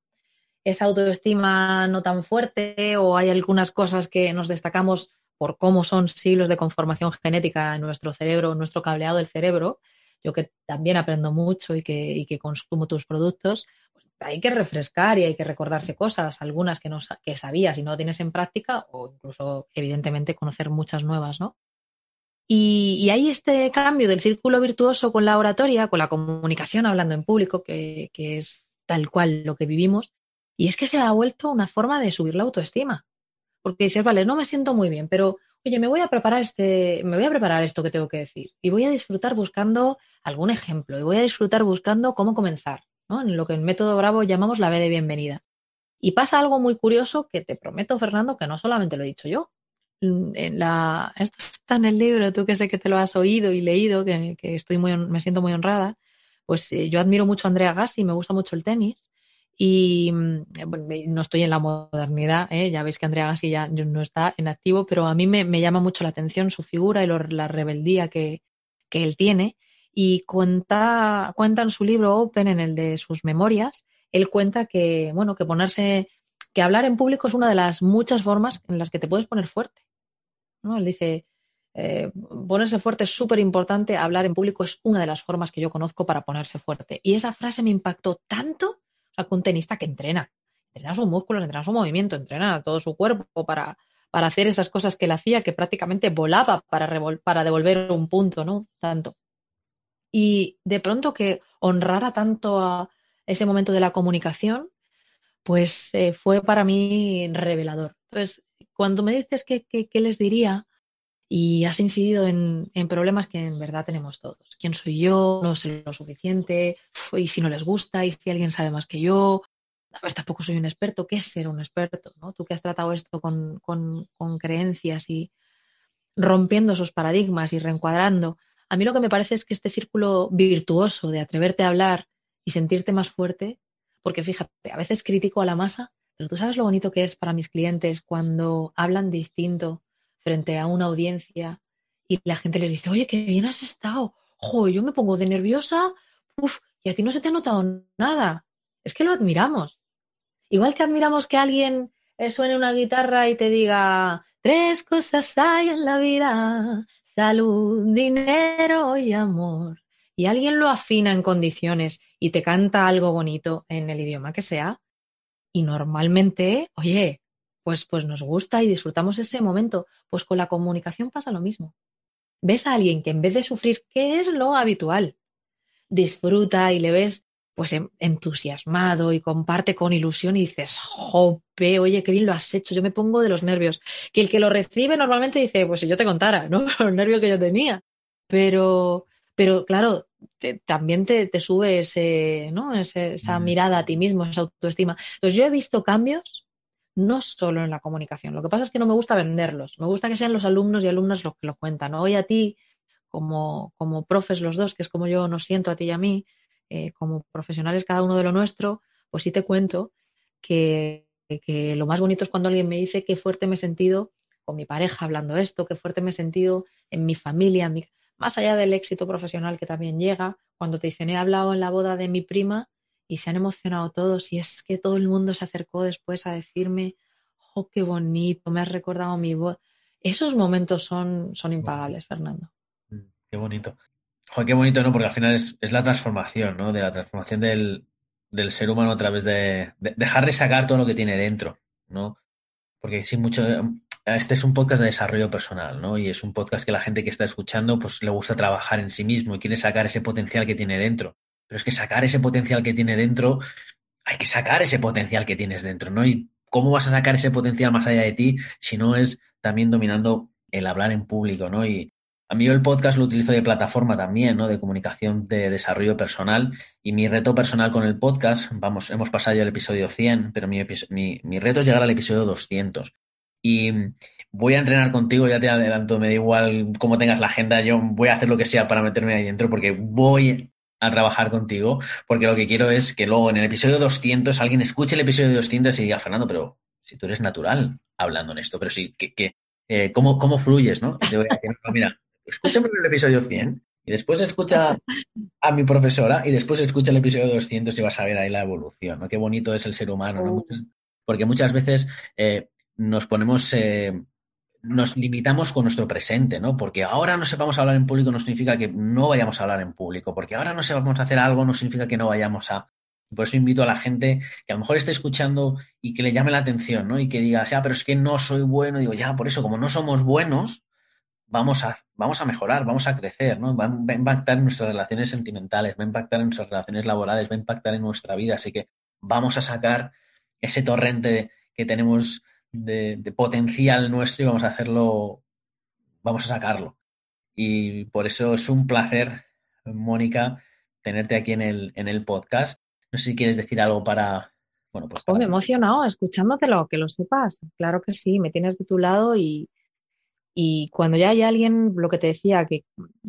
esa autoestima no tan fuerte o hay algunas cosas que nos destacamos por cómo son siglos de conformación genética en nuestro cerebro, en nuestro cableado del cerebro, yo que también aprendo mucho y que, y que consumo tus productos, pues hay que refrescar y hay que recordarse cosas, algunas que, no, que sabías y no tienes en práctica, o incluso, evidentemente, conocer muchas nuevas, ¿no? Y, y, hay este cambio del círculo virtuoso con la oratoria, con la comunicación hablando en público, que, que, es tal cual lo que vivimos, y es que se ha vuelto una forma de subir la autoestima. Porque dices, vale, no me siento muy bien, pero oye, me voy a preparar este, me voy a preparar esto que tengo que decir. Y voy a disfrutar buscando algún ejemplo, y voy a disfrutar buscando cómo comenzar, ¿no? En lo que en método Bravo llamamos la B de bienvenida. Y pasa algo muy curioso que te prometo, Fernando, que no solamente lo he dicho yo, en la, esto está en el libro, tú que sé que te lo has oído y leído, que, estoy muy, me siento muy honrada, pues eh, yo admiro mucho a Andrea Gassi, me gusta mucho el tenis y mm, no estoy en la modernidad, ¿eh? ya veis que Andrea Gassi ya no está en activo, pero a mí me, llama mucho la atención su figura y la rebeldía que, que él tiene y cuenta, cuenta en su libro Open, en el de sus memorias, él cuenta que, bueno, que ponerse, que hablar en público es una de las muchas formas en las que te puedes poner fuerte. ¿no? Él dice, eh, ponerse fuerte es súper importante, hablar en público es una de las formas que yo conozco para ponerse fuerte. Y esa frase me impactó tanto, que un tenista que entrena, entrena sus músculos, entrena su movimiento, entrena todo su cuerpo para, para hacer esas cosas que él hacía, que prácticamente volaba para, para devolver un punto, ¿no? Tanto. Y de pronto que honrara tanto a ese momento de la comunicación, pues eh, fue para mí revelador. Entonces, cuando me dices qué les diría, y has incidido en, problemas que en verdad tenemos todos. ¿Quién soy yo? ¿No sé lo suficiente? ¿Y si no les gusta? ¿Y si alguien sabe más que yo? A ver, tampoco soy un experto. ¿Qué es ser un experto? ¿no? Tú que has tratado esto con, con, con creencias y rompiendo esos paradigmas y reencuadrando, a mí lo que me parece es que este círculo virtuoso de atreverte a hablar y sentirte más fuerte, porque fíjate, a veces critico a la masa, pero tú sabes lo bonito que es para mis clientes cuando hablan distinto frente a una audiencia y la gente les dice, oye, qué bien has estado, jo, yo me pongo de nerviosa, y a ti no se te ha notado nada. Es que lo admiramos. Igual que admiramos que alguien eh, suene una guitarra y te diga, tres cosas hay en la vida, salud, dinero y amor, y alguien lo afina en condiciones y te canta algo bonito en el idioma que sea, y normalmente, oye, pues, pues nos gusta y disfrutamos ese momento, pues con la comunicación pasa lo mismo. Ves a alguien que en vez de sufrir, ¿qué es lo habitual, disfruta y le ves pues entusiasmado y comparte con ilusión y dices, jope, oye, qué bien lo has hecho, yo me pongo de los nervios. Que el que lo recibe normalmente dice, pues si yo te contara, ¿no? Los nervios que yo tenía. Pero, pero claro, también te, sube ese, ¿no? esa mm. mirada a ti mismo, esa autoestima. Entonces yo he visto cambios no solo en la comunicación. Lo que pasa es que no me gusta venderlos. Me gusta que sean los alumnos y alumnas los que lo cuentan. Hoy a ti, como, como profes los dos, que es como yo nos siento a ti y a mí, eh, como profesionales cada uno de lo nuestro, pues sí te cuento que, lo más bonito es cuando alguien me dice qué fuerte me he sentido con mi pareja hablando esto, qué fuerte me he sentido en mi familia, más allá del éxito profesional que también llega, cuando te dicen he hablado en la boda de mi prima y se han emocionado todos y es que todo el mundo se acercó después a decirme, oh, qué bonito, me has recordado mi voz. Esos momentos son, son impagables, Fernando.
Mm, qué bonito qué bonito, ¿no? Porque al final es, la transformación, ¿no? De la transformación del, ser humano a través de, dejar de sacar todo lo que tiene dentro, ¿no? Porque sí, mucho. Este es un podcast de desarrollo personal, ¿no? Y es un podcast que la gente que está escuchando, pues le gusta trabajar en sí mismo y quiere sacar ese potencial que tiene dentro. Pero es que sacar ese potencial que tiene dentro, hay que sacar ese potencial que tienes dentro, ¿no? Y cómo vas a sacar ese potencial más allá de ti si no es también dominando el hablar en público, ¿no? Y, a mí el podcast lo utilizo de plataforma también, ¿no? De comunicación de desarrollo personal. Y mi reto personal con el podcast, vamos, hemos pasado ya el episodio 100, pero mi, mi, reto es llegar al episodio 200. Y voy a entrenar contigo, ya te adelanto, me da igual cómo tengas la agenda, yo voy a hacer lo que sea para meterme ahí dentro porque voy a trabajar contigo, porque lo que quiero es que luego en el episodio 200 alguien escuche el episodio 200 y diga, Fernando, pero si tú eres natural hablando en esto, pero sí, que, eh, ¿cómo, ¿cómo, fluyes, no? Te voy a decir, mira, escúchame el episodio 100 y después escucha a mi profesora y después escucha el episodio 200 y vas a ver ahí la evolución, ¿no? Qué bonito es el ser humano, ¿no? Oh. Porque muchas veces eh, nos ponemos, eh, nos limitamos con nuestro presente, ¿no? Porque ahora no sepamos hablar en público no significa que no vayamos a hablar en público, porque ahora no sepamos hacer algo no significa que no vayamos a... Por eso invito a la gente que a lo mejor esté escuchando y que le llame la atención, ¿no? Y que diga, ya, pero es que no soy bueno. Digo, ya, por eso, como no somos buenos, vamos a, vamos a mejorar, vamos a crecer, ¿no? Va, a impactar en nuestras relaciones sentimentales, va a impactar en nuestras relaciones laborales, va a impactar en nuestra vida. Así que vamos a sacar ese torrente que tenemos de, potencial nuestro y vamos a hacerlo, vamos a sacarlo. Y por eso es un placer, Mónica, tenerte aquí en el, en el podcast. No sé si quieres decir algo para,
bueno, pues. me he emocionado escuchándotelo, que lo sepas. Claro que sí, me tienes de tu lado y, Y cuando ya hay alguien, lo que te decía, que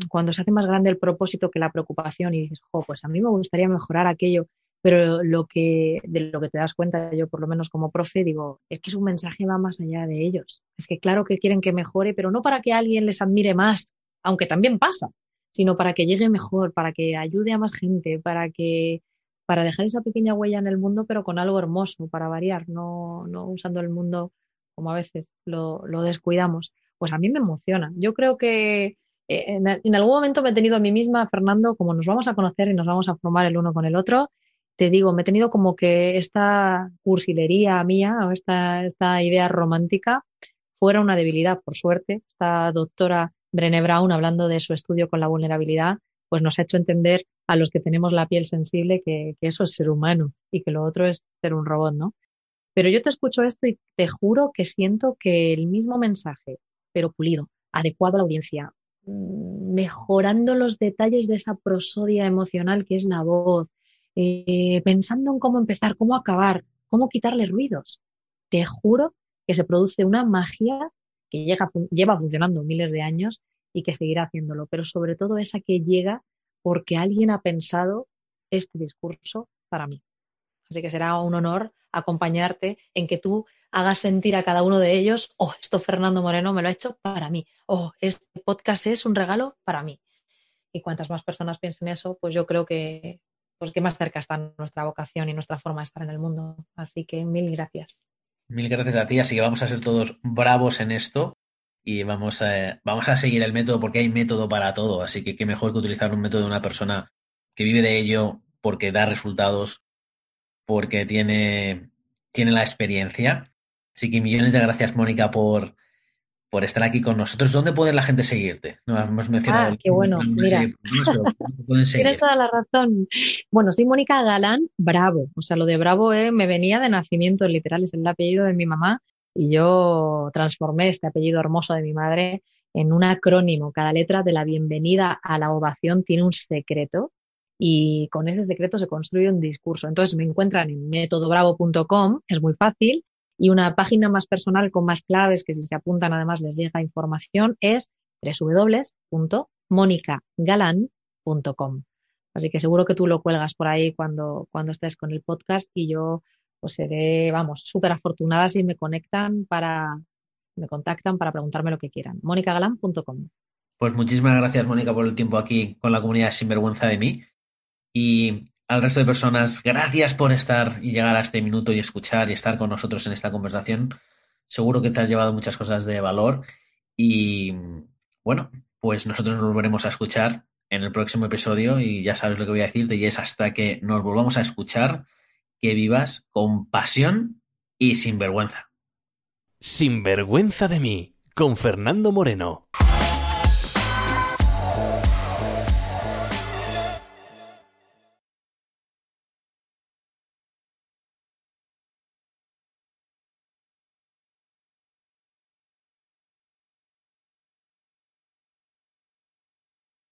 cuando se hace más grande el propósito que la preocupación y dices, jo, pues a mí me gustaría mejorar aquello, pero lo que, de lo que te das cuenta, yo por lo menos como profe, digo, es que su mensaje va más allá de ellos. Es que claro que quieren que mejore, pero no para que alguien les admire más, aunque también pasa, sino para que llegue mejor, para que ayude a más gente, para que para dejar esa pequeña huella en el mundo, pero con algo hermoso, para variar, no, no usando el mundo como a veces lo, lo descuidamos pues a mí me emociona. Yo creo que eh, en, algún momento me he tenido a mí misma, Fernando, como nos vamos a conocer y nos vamos a formar el uno con el otro, te digo, me he tenido como que esta cursilería mía o esta, esta idea romántica fuera una debilidad, por suerte. Esta doctora Brené Brown, hablando de su estudio con la vulnerabilidad, pues nos ha hecho entender a los que tenemos la piel sensible que, que eso es ser humano y que lo otro es ser un robot, ¿no? Pero yo te escucho esto y te juro que siento que el mismo mensaje pero pulido, adecuado a la audiencia, mm, mejorando los detalles de esa prosodia emocional que es la voz, eh, pensando en cómo empezar, cómo acabar, cómo quitarle ruidos. Te juro que se produce una magia que lleva funcionando miles de años y que seguirá haciéndolo, pero sobre todo esa que llega porque alguien ha pensado este discurso para mí. Así que será un honor acompañarte en que tú hagas sentir a cada uno de ellos, oh, esto Fernando Moreno me lo ha hecho para mí, oh, este podcast es un regalo para mí. Y cuantas más personas piensen eso, pues yo creo que, pues que más cerca está nuestra vocación y nuestra forma de estar en el mundo. Así que mil gracias.
Mil gracias a ti, así que vamos a ser todos bravos en esto y vamos a, vamos a seguir el método porque hay método para todo, así que qué mejor que utilizar un método de una persona que vive de ello porque da resultados porque tiene, tiene la experiencia. Así que millones de gracias, Mónica, por, por estar aquí con nosotros. ¿Dónde puede la gente seguirte?
No hemos mencionado. Ah, qué bueno. Mira, tienes toda la razón. Bueno, soy Mónica Galán Bravo. O sea, lo de Bravo eh, me venía de nacimiento, literal, es el apellido de mi mamá. Y yo transformé este apellido hermoso de mi madre en un acrónimo. Cada letra de la bienvenida a la ovación tiene un secreto y con ese secreto se construye un discurso. Entonces me encuentran en métodobravo.com, es muy fácil, y una página más personal con más claves que si se apuntan además les llega información es www.monicagalan.com. Así que seguro que tú lo cuelgas por ahí cuando, cuando estés con el podcast y yo pues seré, vamos, súper afortunada si me conectan para, me contactan para preguntarme lo que quieran. monicagalan.com.
Pues muchísimas gracias, Mónica, por el tiempo aquí con la comunidad Sinvergüenza de mí. Y al resto de personas, gracias por estar y llegar a este minuto y escuchar y estar con nosotros en esta conversación. Seguro que te has llevado muchas cosas de valor y bueno, pues nosotros nos volveremos a escuchar en el próximo episodio y ya sabes lo que voy a decirte y es hasta que nos volvamos a escuchar, que vivas con pasión y sin vergüenza.
Sin vergüenza de mí, con Fernando Moreno.